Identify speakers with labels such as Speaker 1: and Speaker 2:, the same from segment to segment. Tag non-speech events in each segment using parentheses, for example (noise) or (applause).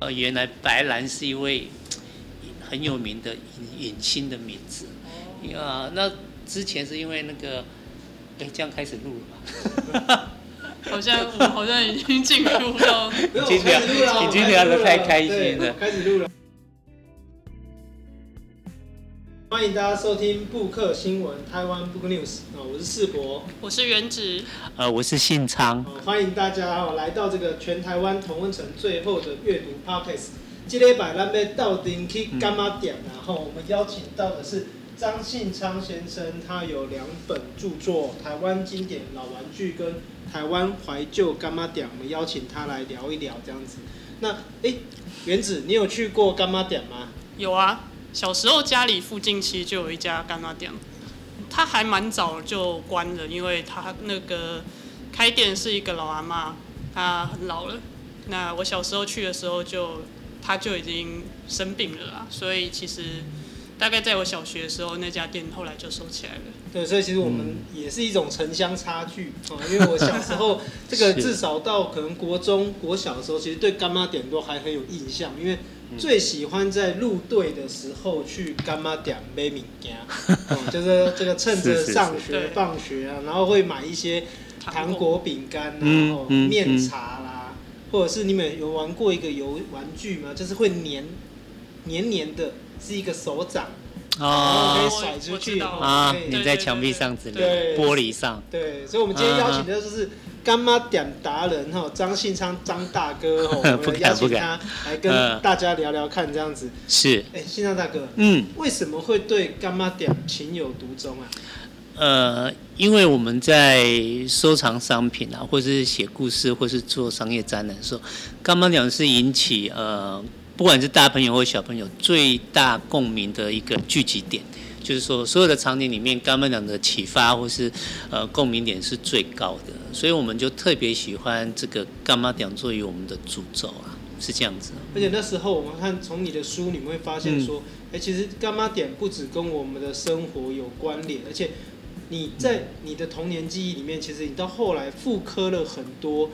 Speaker 1: 呃，原来白兰是一位 (tsk) 很有名的影影星的名字。啊，那之前是因为那个，哎，这样开始录了吧？(laughs)
Speaker 2: 好像我好像已经进入到，
Speaker 1: 已经聊，已经聊得太开心了。
Speaker 3: 开始录了。欢迎大家收听布克新闻台湾 Book News 啊，我是世博，
Speaker 2: 我是原子，
Speaker 1: 呃，我是信昌。
Speaker 3: 欢迎大家哦来到这个全台湾同温层最后的阅读 Podcast。这礼拜咱们到顶去干嘛点？然后我们邀请到的是张信昌先生，他有两本著作《台湾经典老玩具》跟《台湾怀旧干嘛点》，我们邀请他来聊一聊这样子。那哎，原子，你有去过干嘛点吗？
Speaker 2: 有啊。小时候家里附近其实就有一家干妈店，他还蛮早就关了，因为他那个开店是一个老阿妈，她很老了。那我小时候去的时候就，她就已经生病了啦，所以其实大概在我小学的时候，那家店后来就收起来了。
Speaker 3: 对，所以其实我们也是一种城乡差距啊，因为我小时候这个至少到可能国中、国小的时候，其实对干妈店都还很有印象，因为。最喜欢在入队的时候去干妈店买物件，(laughs) 就是这个趁着上学放学啊，然后会买一些糖果饼干，然后面茶啦，或者是你们有玩过一个游玩具吗？就是会黏黏黏的，是一个手掌，然后可以甩出去
Speaker 1: 啊，粘在墙壁上之类的，玻璃上。
Speaker 3: 对，所以我们今天邀请的就是。柑仔店达人哈，张信昌张大哥哈，(laughs) 我们邀请他来跟大家聊聊看这样子。
Speaker 1: 是，
Speaker 3: 哎，信昌大哥，嗯，为什么会对干妈点情有独钟啊？
Speaker 1: 呃，因为我们在收藏商品啊，或是写故事，或是做商业展览的时候，干妈点是引起呃，不管是大朋友或小朋友最大共鸣的一个聚集点。就是说，所有的场景里面，柑仔店的启发或是呃共鸣点是最高的，所以我们就特别喜欢这个柑仔店作为我们的主轴啊，是这样子。
Speaker 3: 而且那时候我们看从你的书，你们会发现说，哎、嗯欸，其实干妈点不只跟我们的生活有关联，而且你在你的童年记忆里面，其实你到后来复刻了很多。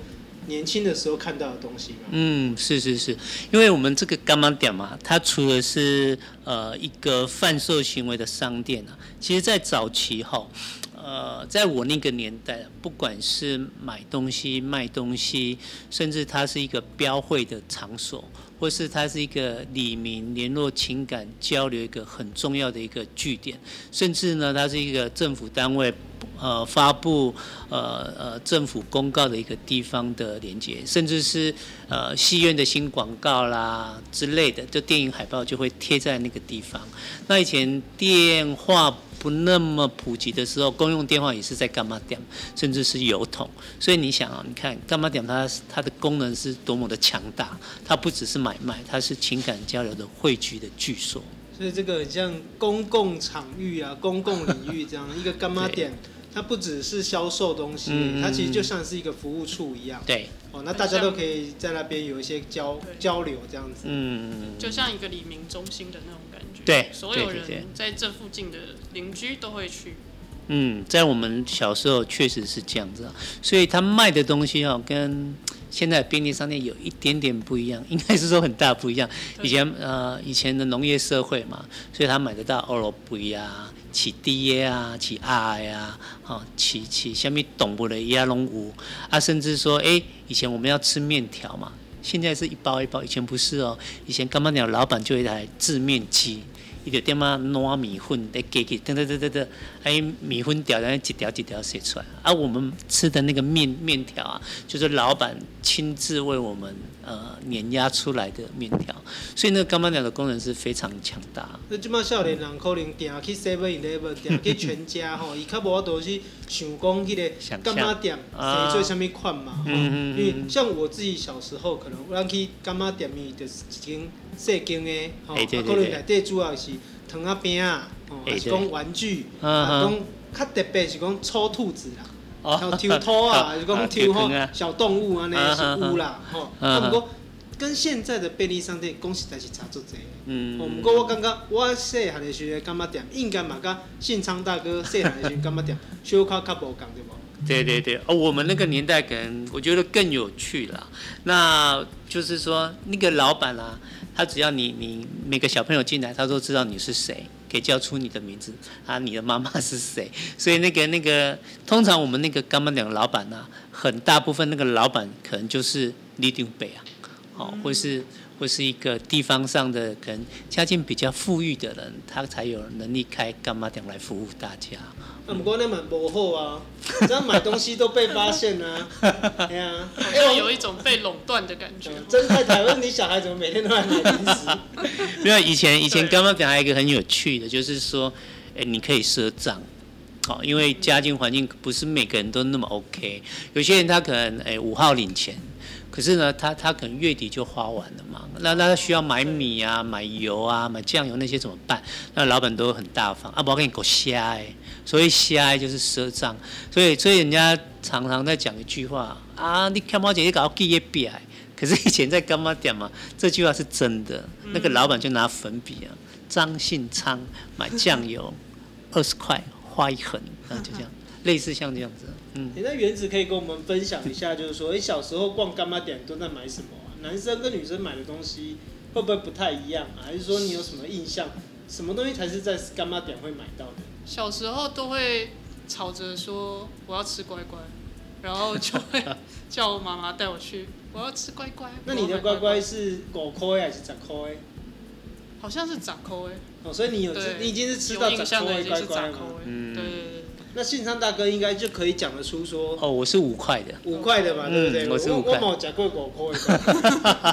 Speaker 3: 年轻的时候看到的东西？
Speaker 1: 嗯，是是是，因为我们这个柑仔店嘛，它除了是呃一个贩售行为的商店啊，其实在早期哈，呃，在我那个年代，不管是买东西、卖东西，甚至它是一个标会的场所，或是它是一个里民联络情感交流一个很重要的一个据点，甚至呢，它是一个政府单位。呃，发布呃呃政府公告的一个地方的连接，甚至是呃戏院的新广告啦之类的，就电影海报就会贴在那个地方。那以前电话不那么普及的时候，公用电话也是在干嘛点，甚至是邮筒。所以你想啊，你看干嘛点它它的功能是多么的强大，它不只是买卖，它是情感交流的汇聚的据所。
Speaker 3: 所以这个像公共场域啊，(laughs) 公共领域这样一个干嘛点。它不只是销售东西，嗯，它其实就像是一个服务处一样。
Speaker 1: 对，
Speaker 3: 哦，那大家都可以在那边有一些交交流这样子。
Speaker 2: 嗯，就像一个黎明中心的那种。
Speaker 1: 对，
Speaker 2: 所有人在这附近的邻居都会去。
Speaker 1: 嗯，在我们小时候确实是这样子，所以他卖的东西哦，跟现在便利商店有一点点不一样，应该是说很大不一样。(laughs) 以前呃，以前的农业社会嘛，所以他买得到欧罗杯啊。起低啊，起矮呀，哦，起起下面懂不的鸭龙舞啊，甚至说，哎、欸，以前我们要吃面条嘛，现在是一包一包，以前不是哦，以前柑仔店老板就有一台制面机。一个点嘛糯米粉，得给给，等等等等等，还米粉条，然后一条一条写出来。而、我们吃的那个面面条啊，就是老板亲自为我们呃碾压出来的面条，所以那个柑仔店的功能是非常强大。
Speaker 3: 那即马少年人可能定去 Seven Eleven，定去 (laughs) 全家吼，伊较无多是想讲迄个干妈店是做啥物款嘛？嗯嗯，因为像我自己小时候，可能咱去干妈店面就是一间细间的，吼、欸，可能内底主要是。糖仔饼啊，哦，还是讲玩具，啊，讲较特别是讲臭兔子啦，还有抽兔啊，(laughs) 还是讲抽吼小动物啊，那些是有啦，吼。啊，不过跟现在的便利商店讲实在是差足济。嗯。哦，不过我感觉我细汉的时阵柑仔店应该嘛，甲信昌大哥细汉的时阵柑仔店小可较无共对无？
Speaker 1: 对对对，哦，我们那个年代可能我觉得更有趣了。那就是说，那个老板啊，他只要你你每个小朋友进来，他都知道你是谁，可以叫出你的名字啊，你的妈妈是谁。(laughs) 所以那个那个，通常我们那个干妈店老板啊，很大部分那个老板可能就是立定北啊，哦，或是。或是一个地方上的可能家境比较富裕的人，他才有能力开干妈店来服务大家。
Speaker 3: 啊，不过那蛮不好啊，这样买东西都被发现啊。(laughs) 对啊，
Speaker 2: 好像有一种被垄断的感觉。(laughs)
Speaker 3: 真太太问你小孩怎么每天都来买零食？
Speaker 1: 没有，以前以前刚刚讲还有一个很有趣的，就是说，哎，你可以赊账，好，因为家境环境不是每个人都那么 OK，有些人他可能哎五号领钱。可是呢，他他可能月底就花完了嘛，那那他需要买米啊、买油啊、买酱油那些怎么办？那老板都很大方。啊，不要给你搞瞎哎，所以瞎就是赊账，所以所以人家常常在讲一句话啊，你看猫姐姐搞记忆笔哎，可是以前在干妈店嘛，这句话是真的，那个老板就拿粉笔啊，张信昌买酱油二十块画一横，那就这样，类似像这样子。
Speaker 3: 你那原子可以跟我们分享一下，就是说，哎，小时候逛干妈点都在买什么啊？男生跟女生买的东西会不会不太一样啊？还是说你有什么印象？什么东西才是在干妈点会买到的？
Speaker 2: 小时候都会吵着说我要吃乖乖，然后就会 (laughs) 叫我妈妈带我去，我要吃乖乖。
Speaker 3: 那你的乖乖是五块还是十块？
Speaker 2: 好像是十块。
Speaker 3: 哦，所以你有你已经是吃到十块乖乖了。
Speaker 2: 嗯，对对对。
Speaker 3: 那信昌大哥应该就可以讲得出说
Speaker 1: 哦，我是五块的，
Speaker 3: 五块的嘛，对不对？
Speaker 1: 我是五块。
Speaker 3: 我冇讲过五块，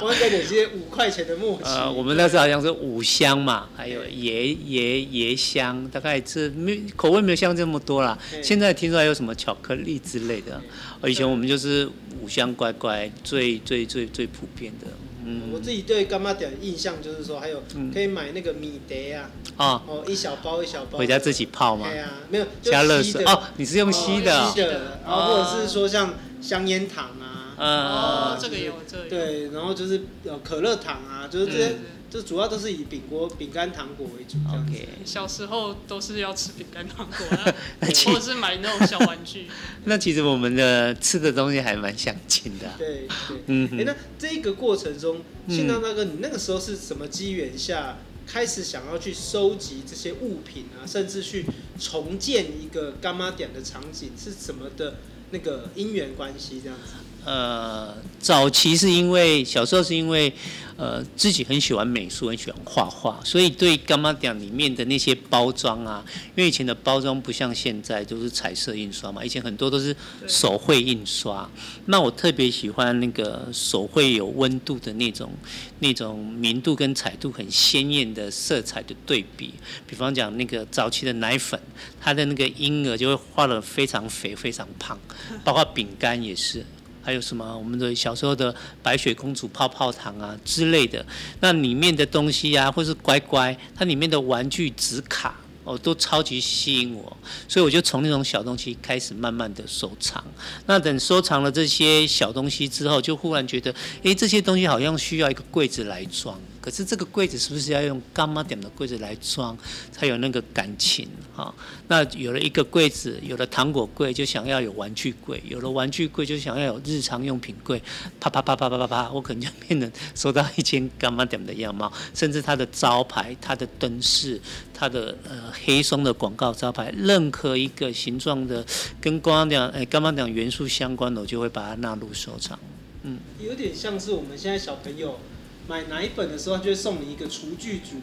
Speaker 3: 我些五块钱的默契。(laughs)
Speaker 1: 呃，我们那时候好像是五香嘛，还有椰椰椰香，大概是没口味没有像这么多啦。现在听说还有什么巧克力之类的，以前我们就是五香乖乖最最最最普遍的。
Speaker 3: 嗯，我自己对干妈店的印象就是说，还有可以买那个米德啊，哦，一小包一小包，
Speaker 1: 回家自己泡吗？
Speaker 3: 对啊，没有，
Speaker 1: 加热水哦，你是用吸的，
Speaker 3: 吸的，然后或者是说像香烟糖啊，
Speaker 2: 哦，这个有，这个有，
Speaker 3: 对，然后就是呃可乐糖啊，就是这些。就主要都是以饼果、饼干、糖果为主这样子。Okay. (laughs)
Speaker 2: 小时候都是要吃饼干、糖果，(laughs) 或者是买那种小玩具。(laughs)
Speaker 1: 那其实我们的吃的东西还蛮相近的、啊。
Speaker 3: 对对，嗯。哎、欸，那这一个过程中，信昌大哥，你那个时候是什么机缘下开始想要去收集这些物品啊，甚至去重建一个干妈点的场景，是什么的那个因缘关系这样子？
Speaker 1: 呃，早期是因为小时候是因为。呃，自己很喜欢美术，很喜欢画画，所以对柑仔店里面的那些包装啊，因为以前的包装不像现在都是彩色印刷嘛，以前很多都是手绘印刷。那我特别喜欢那个手绘有温度的那种，那种明度跟彩度很鲜艳的色彩的对比。比方讲那个早期的奶粉，它的那个婴儿就会画的非常肥、非常胖，包括饼干也是。还有什么？我们的小时候的白雪公主泡泡糖啊之类的，那里面的东西、啊，或是乖乖，它里面的玩具纸卡。哦，都超级吸引我，所以我就从那种小东西开始慢慢的收藏。那等收藏了这些小东西之后，就忽然觉得，诶，这些东西好像需要一个柜子来装。可是这个柜子是不是要用柑仔店的柜子来装，才有那个感情？哈、那有了一个柜子，有了糖果柜，就想要有玩具柜；有了玩具柜，就想要有日常用品柜。啪啪啪啪啪啪啪，我可能就变成收到一间柑仔店的样貌，甚至它的招牌、它的灯饰、它的呃。黑松的广告招牌，任何一个形状的跟柑仔店哎，柑仔店元素相关的，我就会把它纳入收藏。嗯，
Speaker 3: 有点像是我们现在小朋友买奶粉的时候，他就会送你一个厨具组，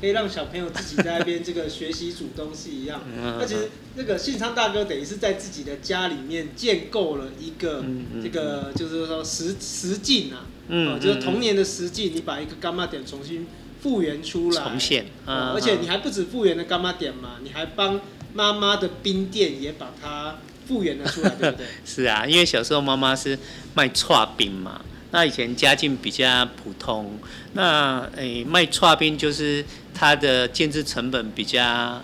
Speaker 3: 可以让小朋友自己在那边这个学习煮东西一样。(laughs) 那其实那个信昌大哥等于是在自己的家里面建构了一个这个，就是说实实境啊，嗯，就是童年的实境，你把一个干妈点重新。复原出来，
Speaker 1: 重现，
Speaker 3: 嗯，而且你还不止复原了干妈点嘛，你还帮妈妈的冰店也把它复原了出来，对不对？
Speaker 1: 是啊，因为小时候妈妈是卖串冰嘛，那以前家境比较普通，那诶、卖剉冰就是。它的建制成本比较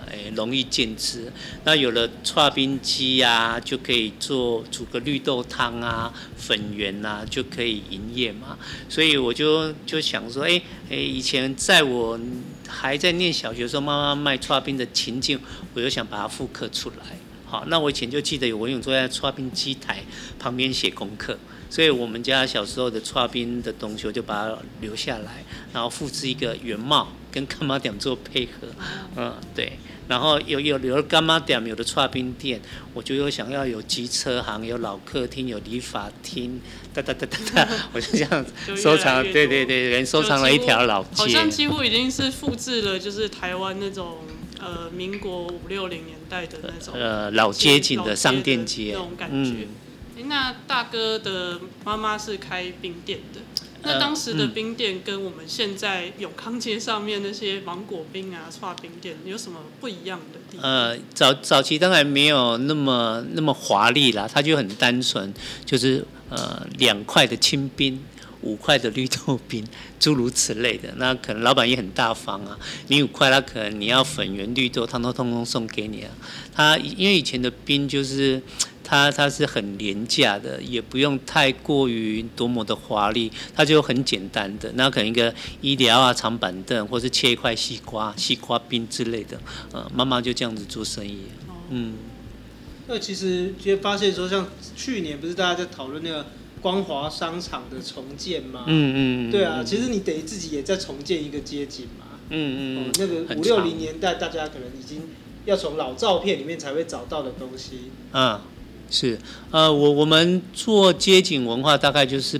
Speaker 1: 诶、容易建置，那有了剉冰机啊，就可以做煮个绿豆汤啊、粉圆啊，就可以营业嘛。所以我就就想说，诶、诶、以前在我还在念小学的时候，妈妈卖剉冰的情境，我就想把它复刻出来。好，那我以前就记得有文勇坐在搓冰机台旁边写功课，所以我们家小时候的搓冰的东西，我就把它留下来，然后复制一个原貌，跟干妈店做配合，嗯，对。然后有有有了柑仔店，有的搓冰店，我就又想要有机车行，有老客厅，有理发厅，哒哒哒哒哒，(laughs) 我就这样子收藏，对对对，人收藏了一条老街，
Speaker 2: 好像几乎已经是复制了，就是台湾那种呃民国五六零年代的那种
Speaker 1: 呃老街景的商店街
Speaker 2: 那种感觉。嗯、那大哥的妈妈是开冰店的。那当时的冰店跟我们现在永康街上面那些芒果冰啊、串冰店有什么不一样的地方？
Speaker 1: 呃，早早期当然没有那么那么华丽啦，它就很单纯，就是呃两块的清冰，五块的绿豆冰，诸如此类的。那可能老板也很大方啊，你五块，他可能你要粉圆绿豆，他都通通送给你啊。他因为以前的冰就是。它它是很廉价的，也不用太过于多么的华丽，它就很简单的。那可能一个医疗啊、长板凳，或是切一块西瓜、西瓜冰之类的，呃，妈妈就这样子做生意。嗯。
Speaker 3: 那其实就发现说，像去年不是大家在讨论那个光华商场的重建吗？
Speaker 1: 嗯嗯。
Speaker 3: 对啊，其实你等于自己也在重建一个街景嘛。
Speaker 1: 嗯嗯。
Speaker 3: 哦，那个五六零年代，大家可能已经要从老照片里面才会找到的东西。
Speaker 1: 嗯。是，呃，我我们做街景文化，大概就是。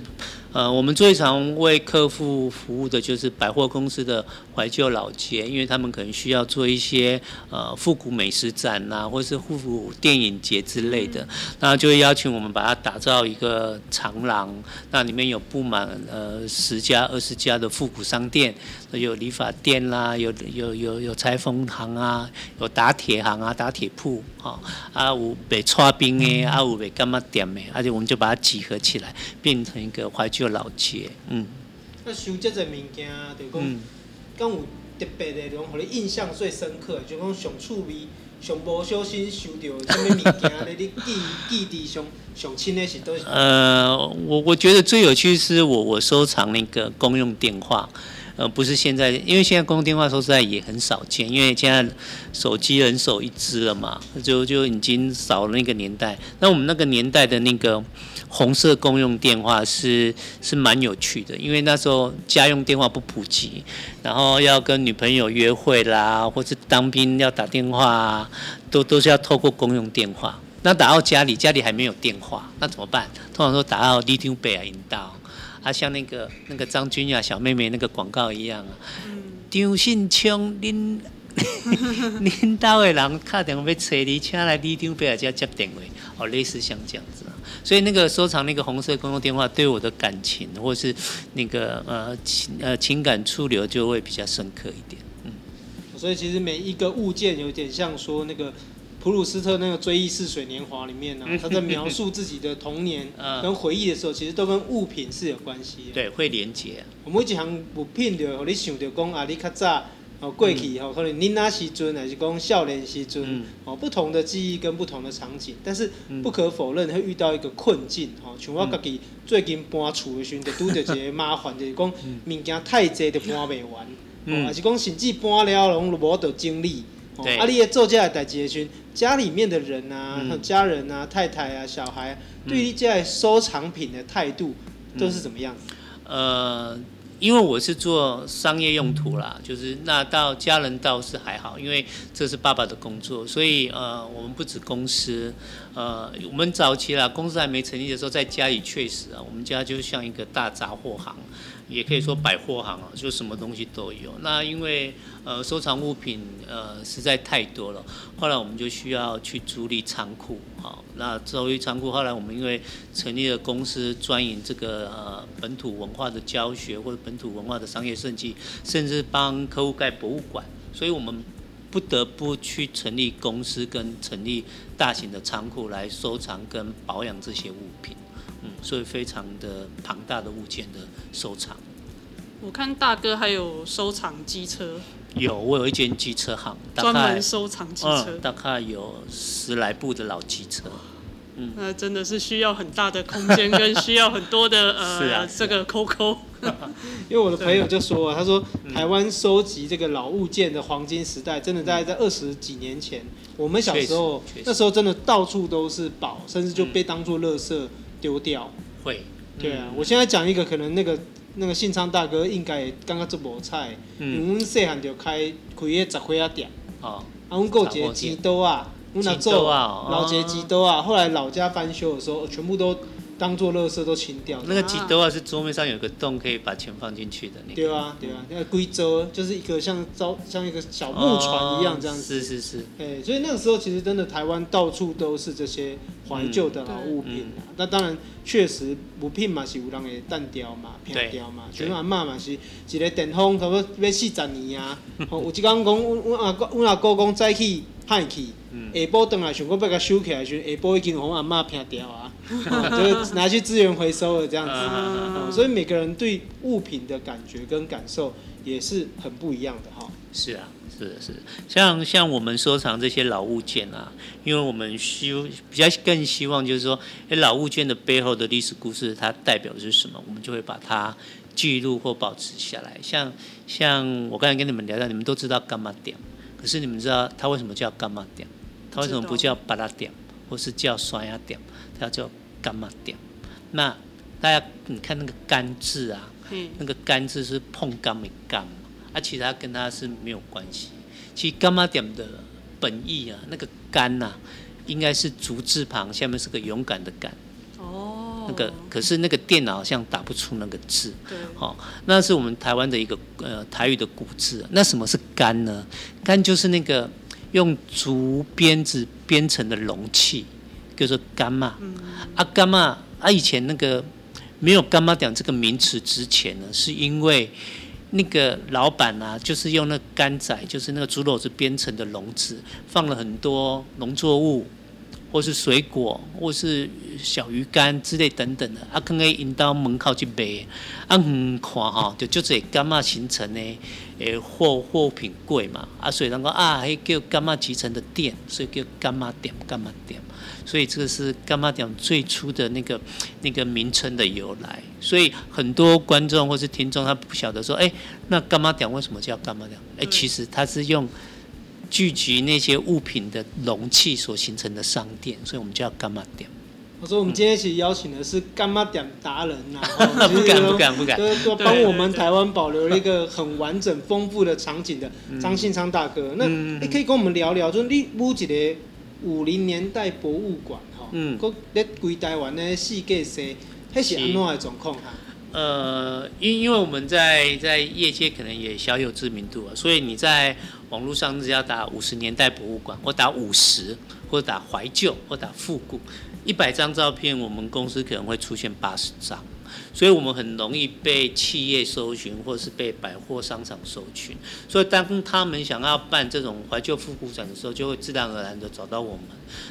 Speaker 1: 呃，我们最常为客户服务的就是百货公司的怀旧老街，因为他们可能需要做一些呃复古美食展呐、啊，或是复古电影节之类的，那就会邀请我们把它打造一个长廊，那里面有布满呃十家二十家的复古商店，有理发店啦，有有有有裁缝行啊，有打铁行啊，打铁铺啊，啊有卖剉冰的，啊有被干嘛点的，而且我们就把它集合起来，变成一个怀旧。老街，嗯。
Speaker 3: 那收这个物件，就讲，敢有特别的，让你印象最深刻，就讲上趣味、上无小心收到什么物件，(laughs) 你记记忆上上亲的是都是。
Speaker 1: 呃，我我觉得最有趣是我我收藏那个公用电话。呃，不是现在，因为现在公用电话说实在也很少见，因为现在手机人手一支了嘛，就就已经少了那个年代。那我们那个年代的那个红色公用电话是是蛮有趣的，因为那时候家用电话不普及，然后要跟女朋友约会啦，或是当兵要打电话，都都是要透过公用电话。那打到家里，家里还没有电话，那怎么办？通常说打到里长伯啊引导。啊，像那个那个张君雅小妹妹那个广告一样啊，张信聪，恁恁兜的人打电话要找你，请来里长伯家接电话，哦，类似像这样子啊。所以那个收藏那个红色公用电话，对我的感情或是那个呃情呃情感触流就会比较深刻一点。嗯，
Speaker 3: 所以其实每一个物件有点像说那个。普鲁斯特那个《追忆似水年华》里面呢、啊，他在描述自己的童年 (laughs) 跟回忆的时候，其实都跟物品是有关系的。
Speaker 1: 对，会连结。
Speaker 3: 我们一项物品就让你想到讲啊，你较早哦过去哦，可能你那时阵还是讲少年时阵哦，不同的记忆跟不同的场景，但是不可否认会遇到一个困境哦。像我家己最近搬厝的时候，就拄到一个麻烦，就是讲 (laughs) 物件太济就搬袂完，哦，还是讲甚至搬了拢无得整理。哦，啊，你做这代志的时阵，家里面的人啊，嗯、家人啊，太太啊，小孩，嗯、对于这收藏品的态度都是怎么样？
Speaker 1: 呃，因为我是做商业用途啦，就是那到家人倒是还好，因为这是爸爸的工作，所以呃，我们不止公司，呃，我们早期啦，公司还没成立的时候，在家里确实啊，我们家就像一个大杂货行。也可以说百货行啊，就什么东西都有。那因为呃收藏物品呃实在太多了，后来我们就需要去租赁仓库。好，那租赁仓库，后来我们因为成立了公司，专营这个呃本土文化的教学或者本土文化的商业设计，甚至帮客户盖博物馆，所以我们不得不去成立公司跟成立大型的仓库来收藏跟保养这些物品。嗯，所以非常的庞大的物件的收藏。
Speaker 2: 我看大哥还有收藏机车。
Speaker 1: 有，我有一间机车行，
Speaker 2: 专门收藏机车，
Speaker 1: 嗯，大概有十来部的老机车。
Speaker 2: 嗯，那真的是需要很大的空间，跟需要很多的 (laughs) 呃，是啊，这个抠抠。(laughs)
Speaker 3: 因为我的朋友就说啊，他说台湾收集这个老物件的黄金时代，真的大概在二十几年前，我们小时候那时候真的到处都是宝，甚至就被当作垃圾丢掉。
Speaker 1: 会，
Speaker 3: 对啊，我现在讲一个可能那个那个信昌大哥应该也刚刚做无菜，嗯，我们细汉就开开个十块仔店，哦，啊，我们过节几多啊？我那做老节几多啊？后来老家翻修的时候，全部都。当做垃圾都清掉。
Speaker 1: 那个几多啊？是桌面上有个洞，可以把钱放进去的那个。
Speaker 3: 对啊，对啊，那个龟舟就是一个像招像一个小木船一样这样子。
Speaker 1: 是是是。
Speaker 3: 哎，所以那个时候其实真的台湾到处都是这些怀旧的老物品啊。那当然确实物品嘛是有人会淡掉嘛、偏掉嘛。像阿嬷嘛是一个电风差不多要四十年啊。有一讲讲，阮阮阿阮阿哥讲早起歹去，下晡回来想讲要甲收起来时，下晡已经互阿嬷偏掉啊。(laughs) 就是拿去资源回收了这样子，嗯，所以每个人对物品的感觉跟感受也是很不一样的哈。
Speaker 1: 是啊，是的，是的，像像我们收藏这些老物件啊，因为我们希比较更希望就是说，哎，老物件的背后的历史故事，它代表的是什么，我们就会把它记录或保持下来。像像我刚才跟你们聊到，你们都知道干嘛点，可是你们知道它为什么叫干嘛点？它为什么不叫巴拉点，或是叫山仔店？它叫柑仔店，那大家你看那个“干”字啊，那个“干”字是碰干没干嘛”，啊，其实它跟它是没有关系。其实柑仔店的本意啊，那个“干”呐，应该是竹字旁，下面是个勇敢的“敢”。哦。那个可是那个电脑好像打不出那个字。对。好，那是我们台湾的一个呃台语的古字。那什么是“干”呢？“干”就是那个用竹编子编成的容器。就是柑嘛，啊柑嘛，啊以前那个没有干妈讲这个名词之前呢，是因为那个老板啊，就是用那干仔，就是那个竹篓子编成的笼子，放了很多农作物，或是水果，或是小鱼干之类等等的，啊，可以引到门口去卖，啊，远看哈，就就这干嘛形成呢，诶，货货品柜嘛，啊，所以人讲啊，迄叫干嘛集成的店，所以叫干嘛店，干嘛店。所以这个是干妈店最初的那个那个名称的由来。所以很多观众或是听众他不晓得说，哎，那干妈店为什么叫干妈店？哎，其实它是用聚集那些物品的容器所形成的商店，所以我们叫柑仔店。
Speaker 3: 我说我们今天一起邀请的是干妈店达人呐、(laughs)
Speaker 1: 啊，不敢不敢不敢，
Speaker 3: 都帮我们台湾保留了一个很完整丰富的场景的张信昌大哥。那你可以跟我们聊聊，就是你屋几的？五零年代博物馆哈，嗯，搁咧规台湾咧世界赛，迄是安怎的状况哈？
Speaker 1: 呃，因因为我们在在业界可能也小有知名度啊，所以你在网络上只要打五十年代博物馆，或打五十，或打怀旧，或打复古，一百张照片，我们公司可能会出现八十张。所以我们很容易被企业搜寻，或是被百货商场搜寻。所以当他们想要办这种怀旧复古展的时候，就会自然而然的找到我们。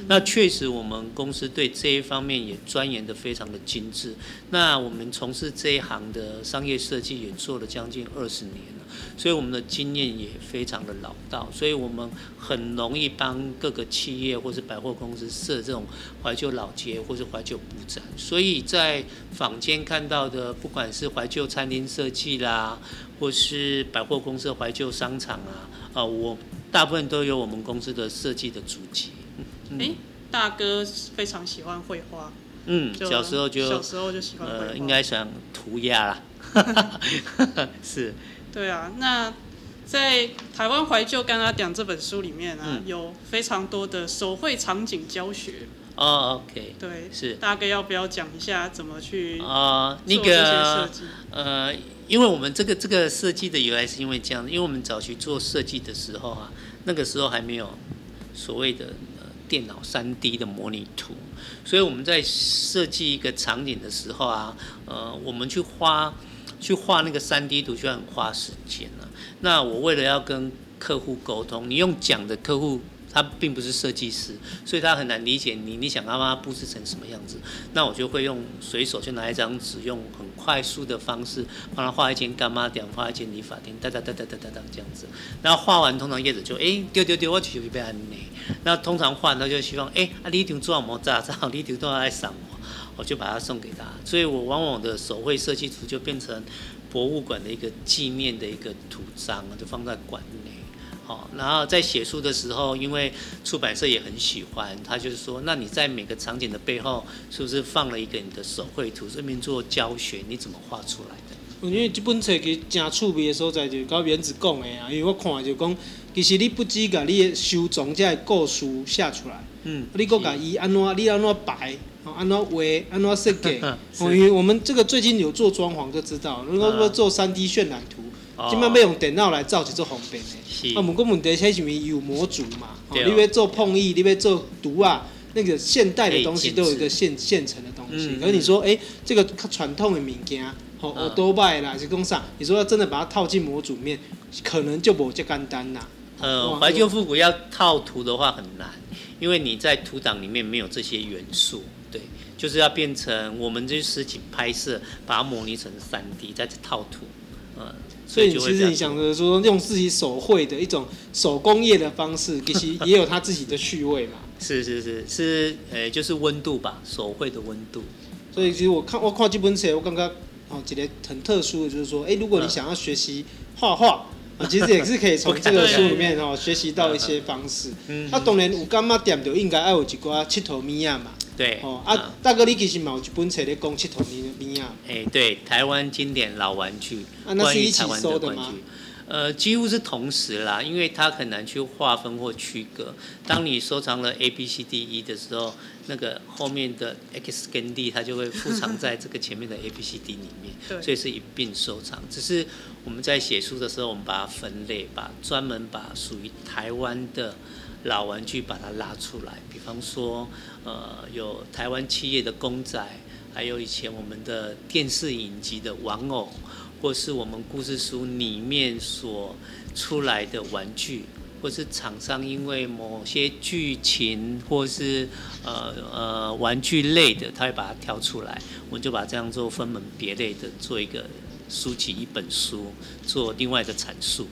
Speaker 1: 那确实，我们公司对这一方面也钻研的非常的精致。那我们从事这一行的商业设计也做了将近二十年了，所以我们的经验也非常的老道。所以我们很容易帮各个企业或是百货公司设这种怀旧老街或是怀旧布展。所以在坊间看到的，不管是怀旧餐厅设计啦，或是百货公司怀旧商场啊，啊，我大部分都有我们公司的设计的足迹。
Speaker 2: 哎、欸，大哥非常喜欢绘画。
Speaker 1: 嗯，小时候就
Speaker 2: 小时候就喜欢。
Speaker 1: 呃，应该想涂鸦啦。(laughs) 是。
Speaker 2: 对啊，那在台湾怀旧柑仔店这本书里面呢、啊嗯，有非常多的手绘场景教学。
Speaker 1: 哦，OK。
Speaker 2: 对，
Speaker 1: 是。
Speaker 2: 大哥要不要讲一下怎么去
Speaker 1: 啊？那个呃，因为我们这个这个设计的由来是因为这样，因为我们早期做设计的时候啊，那个时候还没有所谓的。呃电脑三 D 的模拟图，所以我们在设计一个场景的时候啊，呃，我们去画去画那个三 D 图就很花时间了。那我为了要跟客户沟通，你用讲的客户他并不是设计师，所以他很难理解你你想让他布置成什么样子。那我就会用随手就拿一张纸，用很快速的方式帮他画一间干妈店，画一间理发店，哒哒哒哒哒哒哒这样子。然后画完，通常叶子就哎丢丢丢，我就被安内。那通常画他就希望哎啊，你张做什么杂照？你张都要来赏我，就把它送给他。所以我往往的手绘设计图就变成博物馆的一个纪念的一个图章，就放在馆内。好，然后在写书的时候，因为出版社也很喜欢，他就是说，那你在每个场景的背后，是不是放了一个你的手绘图，顺便做教学，你怎么画出来的？
Speaker 3: 因为这本册其实真趣味的所在，就跟原子讲的啊，因为我看就讲，其实你不止把你的收藏这个故事写出来，嗯，你搁把伊安怎，你安怎摆，安怎画，安怎设计，(laughs) 因为我们这个最近有做装潢就知道，如果说做三 D 渲染图。今麦要用电脑来造，是做方便的。啊，不过问题是什么有模组嘛？哦，你要做碰意，你要做毒啊，那个现代的东西都有一个现现成的东西。可是你说，哎，这个传统的物件，哦，我多拜啦，是工厂。你说要真的把它套进模组面，可能就不这简单啦。
Speaker 1: 呃，怀旧复古要套图的话很难，因为你在图档里面没有这些元素。对，就是要变成我们这实景拍摄，把它模拟成三 D，再套图。嗯。
Speaker 3: 所以其实你想着说用自己手绘的一种手工业的方式，其实也有它自己的趣味嘛。
Speaker 1: 是是是是，呃，就是温度吧，手绘的温度。
Speaker 3: 所以其实我看我看这本书，我刚刚哦，觉得很特殊的，就是说，哎，如果你想要学习画画，啊，其实也是可以从这个书里面哦 (laughs) 学习到一些方式。嗯。那当然有柑仔店就应该要有一寡佚佗物仔嘛。
Speaker 1: 对，
Speaker 3: 哦啊，大哥，你其实嘛有一本册咧讲佚佗物物仔。
Speaker 1: 哎，对，台湾经典老玩具，
Speaker 3: 啊，那是一起收的吗？
Speaker 1: 呃，几乎是同时啦，因为它很难去划分或区隔。当你收藏了 A B C D E 的时候，那个后面的 X 跟 D 它就会附藏在这个前面的 (laughs) A B C D 里面，所以是一并收藏。只是我们在写书的时候，我们把它分类，把专门把属于台湾的。老玩具把它拉出来，比方说，呃，有台湾企业的公仔，还有以前我们的电视影集的玩偶，或是我们故事书里面所出来的玩具，或是厂商因为某些剧情或是呃呃玩具类的，他会把它挑出来，我们就把这样做分门别类的做一个书籍一本书，做另外一个阐述。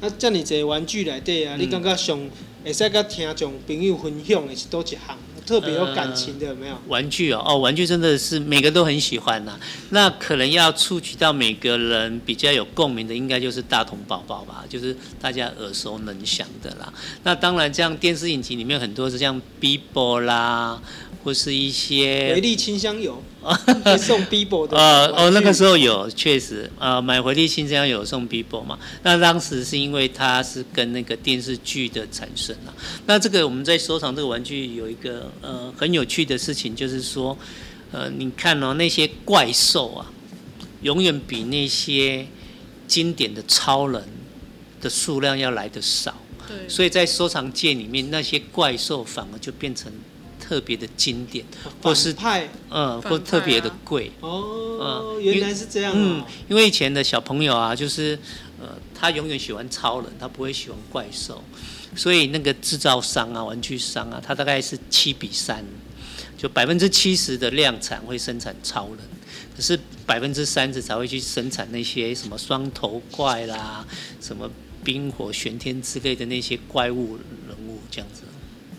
Speaker 3: 那这么多玩具来对啊，嗯、你刚刚想？会使跟听众朋友分享的是多一项特别有感情的有没有？
Speaker 1: 玩具哦，哦，玩具真的是每个都很喜欢呐、那可能要触及到每个人比较有共鸣的，应该就是大同宝宝吧，就是大家耳熟能详的啦。那当然，这样电视影集里面很多是像 Bibo 啦。或是一些
Speaker 3: 回力清香油啊，送 (laughs) Bibo 的
Speaker 1: 呃哦，那个时候有确实呃买回力清香油送 Bibo 嘛。那当时是因为它是跟那个电视剧的产生啊。那这个我们在收藏这个玩具有一个呃很有趣的事情，就是说呃你看哦那些怪兽啊，永远比那些经典的超人的数量要来的少。对。所以在收藏界里面，那些怪兽反而就变成。特别的经典，或是
Speaker 3: 派，
Speaker 1: 嗯，或特别的贵。
Speaker 3: 哦，嗯、原来是这样、哦。
Speaker 1: 嗯，因为以前的小朋友啊，就是，呃，他永远喜欢超人，他不会喜欢怪兽，所以那个制造商啊，玩具商啊，他大概是七比三，就百分之七十的量产会生产超人，可是百分之三十才会去生产那些什么双头怪啦，什么冰火玄天之类的那些怪物人物这样子。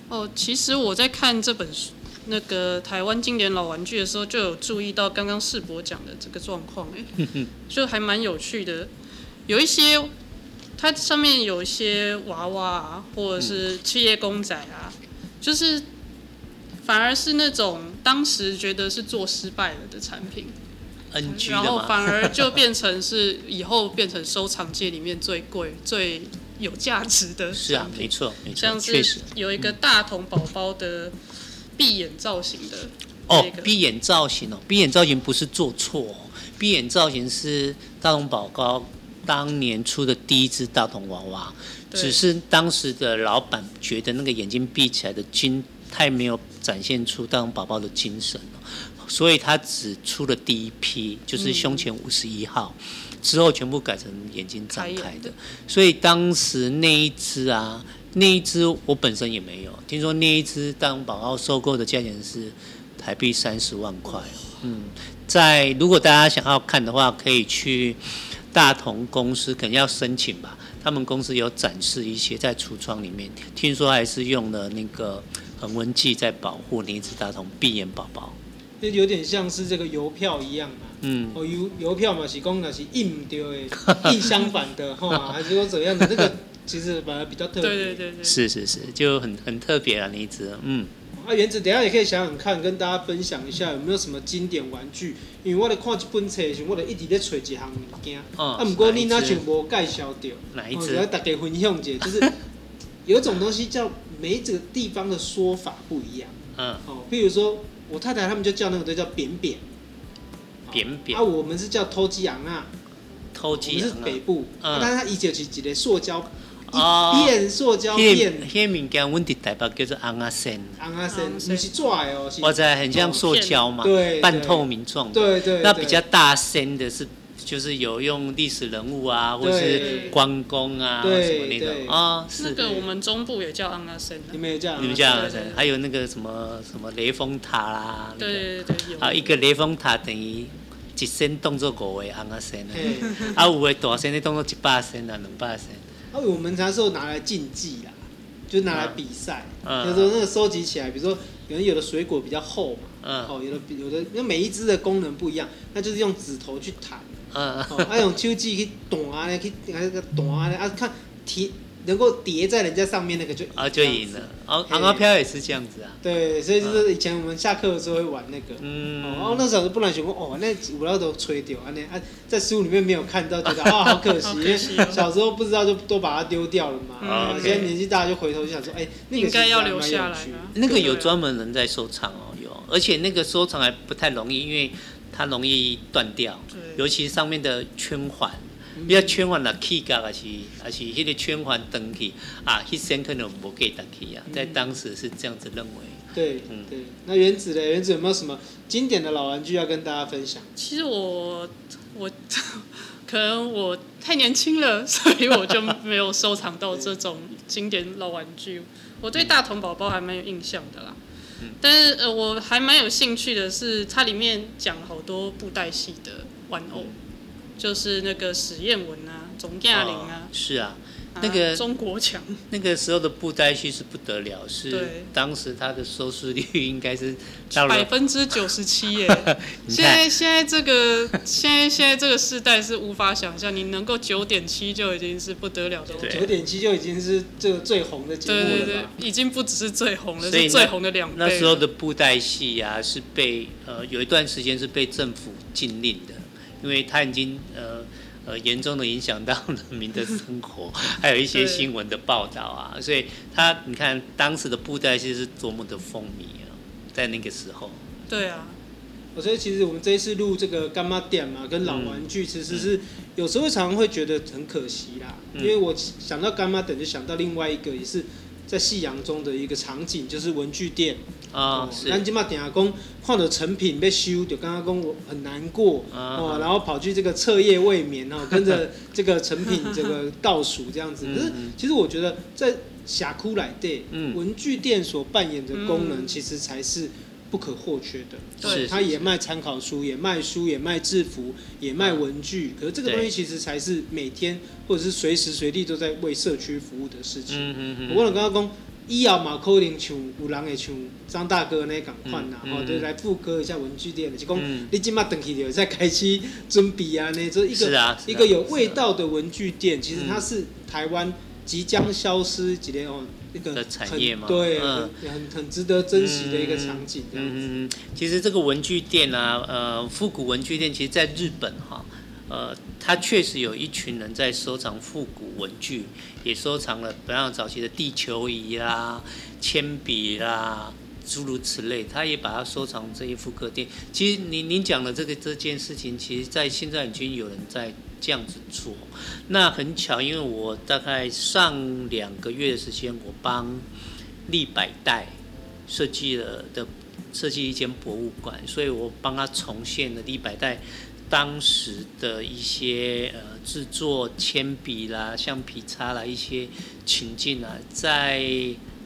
Speaker 2: 哦，其实我在看这本书，那个台湾经典老玩具的时候，就有注意到刚刚世博讲的这个状况，哎，(laughs) 就还蛮有趣的。有一些，它上面有一些娃娃啊，或者是企业公仔啊，就是反而是那种当时觉得是做失败了的产品然后反而就变成是 (laughs) 以后变成收藏界里面最贵最。有价值的
Speaker 1: 是啊，没错，没错，
Speaker 2: 像是有一个大童宝宝的闭眼造型的
Speaker 1: 哦，闭眼造型哦，闭眼造型不是做错哦，闭眼造型是大同宝宝当年出的第一只大童娃娃，只是当时的老板觉得那个眼睛闭起来的精太没有展现出大同宝宝的精神了，所以他只出了第一批，就是胸前五十一号。之后全部改成眼睛张开的，所以当时那一只啊，那一只我本身也没有，听说那一只大同宝宝收购的价钱是台币三十万块。嗯，在如果大家想要看的话，可以去大同公司，可能要申请吧。他们公司有展示一些在橱窗里面，听说还是用了那个恒温剂在保护那一只大同闭眼宝宝。
Speaker 3: 就有点像是这个邮票一样嘛。嗯。哦，邮邮票嘛是讲那是印不掉的，(laughs) 印相反的哈，(laughs) 还是说怎样的？那个 (laughs) 其实反而比较特别。
Speaker 2: 对对对对。
Speaker 1: 是是是，就很很特别啊，那一只。嗯。
Speaker 3: 啊，原子，等下也可以想想看，跟大家分享一下有没有什么经典玩具？因为我咧看一本册时，我咧一直咧找一项物件。哦。啊，不过你那就无介绍到。
Speaker 1: 哪一
Speaker 3: 只？大家分享一下，就是有一种东西叫每这个地方的说法不一样。嗯。哦，譬如说。我太太他们就叫那个都叫扁扁，
Speaker 1: 扁扁。
Speaker 3: 啊，我们是叫偷鸡昂啊，
Speaker 1: 偷鸡昂。
Speaker 3: 是北部，但是它以前是一个塑胶，一片塑胶片。
Speaker 1: 那个物件，阮伫台北叫做昂啊森。
Speaker 3: 昂啊森，不是拽哦。
Speaker 1: 我知道很像塑胶嘛，半透明状的。
Speaker 3: 对对。
Speaker 1: 那比较大声的是。就是有用历史人物啊，或是关公啊什么那种。啊，是。
Speaker 2: 那个我们中部也叫安阿森，
Speaker 3: 你们也叫，
Speaker 1: 你们叫安阿森，还有那个什么什么雷峰塔啦，
Speaker 2: 对对对，
Speaker 1: 啊，一个雷峰塔等于一声动作五个安阿森，啊，有个大声的动作一百声啊，两百声。
Speaker 3: 啊，我们那时候拿来竞技啦，就拿来比赛，就是说那个收集起来，比如说可能有的水果比较厚嘛，嗯，哦，有的有的，因为每一只的功能不一样，那就是用指头去弹。嗯，啊，用手指去弹咧，去那个弹呢，啊，看提能够叠在人家上面那个就
Speaker 1: 啊就赢了。哦，昂阿飘也是这样子啊。
Speaker 3: 对，所以就是以前我们下课的时候会玩那个。嗯。哦，那时候不能想说哦，那五老都吹掉，啊，那啊在书里面没有看到，觉得啊 (laughs) 好可惜，因为小时候不知道就都把它丢掉了嘛。啊。现在年纪大就回头就想说，哎，那个应该
Speaker 2: 要留下来。
Speaker 1: 那个有专门人在收藏哦，有，而且那个收藏还不太容易，因为。它容易断掉，尤其上面的圈环，比较圈环的起角还是还是迄个圈环断去啊，迄些可能无给断去啊，在当时是这样子认为。
Speaker 3: 对，嗯，对。那原子呢？原子有没有什么经典的老玩具要跟大家分享？
Speaker 2: 其实我我 (laughs) 可能我太年轻了，所以我就没有收藏到这种经典老玩具。我对大童宝宝还蛮有印象的啦。但是呃，我还蛮有兴趣的是，它里面讲好多布袋戏的玩偶，就是那个史艳文啊、总驾临啊，
Speaker 1: 是啊。那个
Speaker 2: 中国强，
Speaker 1: 那个时候的布袋戏是不得了，是当时它的收视率应该是
Speaker 2: 百分之九十七耶。(laughs) 现在现在这个现在现在这个时代是无法想象，你能够九点七就已经是不得了的。
Speaker 3: 九点七就已经是这个最红的节目了。对对对，
Speaker 2: 已经不只是最红了，是最红的两倍。
Speaker 1: 那时候的布袋戏啊，是被呃有一段时间是被政府禁令的，因为它已经呃。呃，严重的影响到人民的生活，(laughs) 还有一些新闻的报道啊，所以他你看当时的布袋戏是多么的风靡啊，在那个时候。
Speaker 2: 对啊，
Speaker 3: 我觉得其实我们这一次录这个干妈店嘛，跟老玩具，其实是有时候常常会觉得很可惜啦，因为我想到干妈店，就想到另外一个也是。在夕阳中的一个场景，就是文具店
Speaker 1: 啊。是。
Speaker 3: 咱今嘛点下工，看到成品被修，就刚刚讲我很难过哦，然后跑去这个彻夜未眠哦，(laughs) 跟着这个成品这个倒数这样子。可是其实我觉得在峡谷来对，文具店所扮演的功能，其实才是。不可或缺的，对，他也卖参考书，也卖书，也卖制服，也卖文具。可是这个东西其实才是每天或者是随时随地都在为社区服务的事情。嗯嗯嗯。我问了刚刚讲，以后嘛可能像有人会像张大哥那样款呐，哦，就来复刻一下文具店，就讲你今嘛等去就再开始准备啊，那这一个一个有味道的文具店，其实它是台湾即将消失几年哦。一个
Speaker 1: 的产业嘛，
Speaker 3: 对，嗯，很很值得珍惜的一个场景。嗯嗯
Speaker 1: 嗯，其实这个文具店啊，呃，复古文具店，其实在日本哈，呃，它确实有一群人在收藏复古文具，也收藏了比较早期的地球仪啦、铅笔啦。诸如此类，他也把它收藏这一副客厅。其实您您讲的这个这件事情，其实在现在已经有人在这样子做。那很巧，因为我大概上两个月的时间，我帮立百代设计了的设计一间博物馆，所以我帮他重现了立百代当时的一些呃制作铅笔啦、橡皮擦啦一些情境啊，在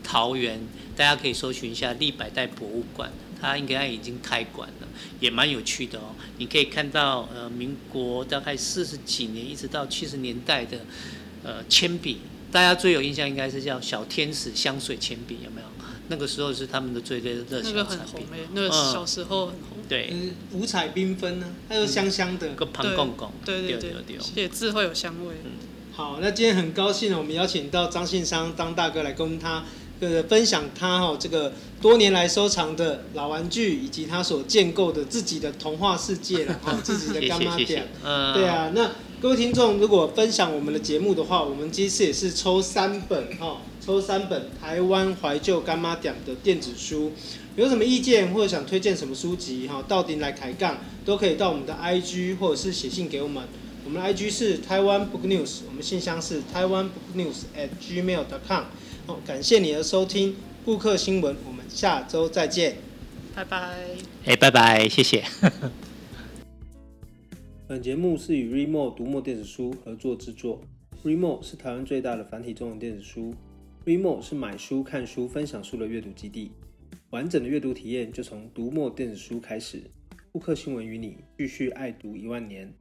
Speaker 1: 桃园大家可以搜寻一下立百代博物馆，它应该已经开馆了，也蛮有趣的哦。你可以看到呃民国大概四十几年一直到七十年代的呃铅笔，大家最有印象应该是叫小天使香水铅笔，有没有？那个时候是他们的最热热销产品，
Speaker 2: 那个很红哎，那个小时候很红。嗯、
Speaker 1: 对，
Speaker 3: 五彩缤纷呢，还有香香的，
Speaker 1: 个胖公公，
Speaker 2: 对对对，写字会有香味。
Speaker 3: 嗯、好，那今天很高兴我们邀请到张信商张大哥来跟他呃分享他哈这个多年来收藏的老玩具，以及他所建构的自己的童话世界了哈，自己的 (laughs) 干妈店。嗯，对啊，那各位听众如果分享我们的节目的话，我们这次也是抽三本哈。抽三本台湾怀旧柑仔店的电子书，有什么意见或者想推荐什么书籍哈，到底来抬杠都可以到我们的 IG 或者是写信给我们，我们的 IG 是台湾 Book News，我们信箱是台湾 Book News at gmail.com。好，感谢你的收听，布克新闻，我们下周再见，
Speaker 2: 拜拜。
Speaker 1: 哎，拜拜，谢谢。
Speaker 3: 本节目是与 Remo 读墨电子书合作制作 Remo 是台湾最大的繁体中文电子书。Remo 是买书、看书、分享书的阅读基地，完整的阅读体验就从读墨电子书开始。布克新闻与你继续爱读一万年。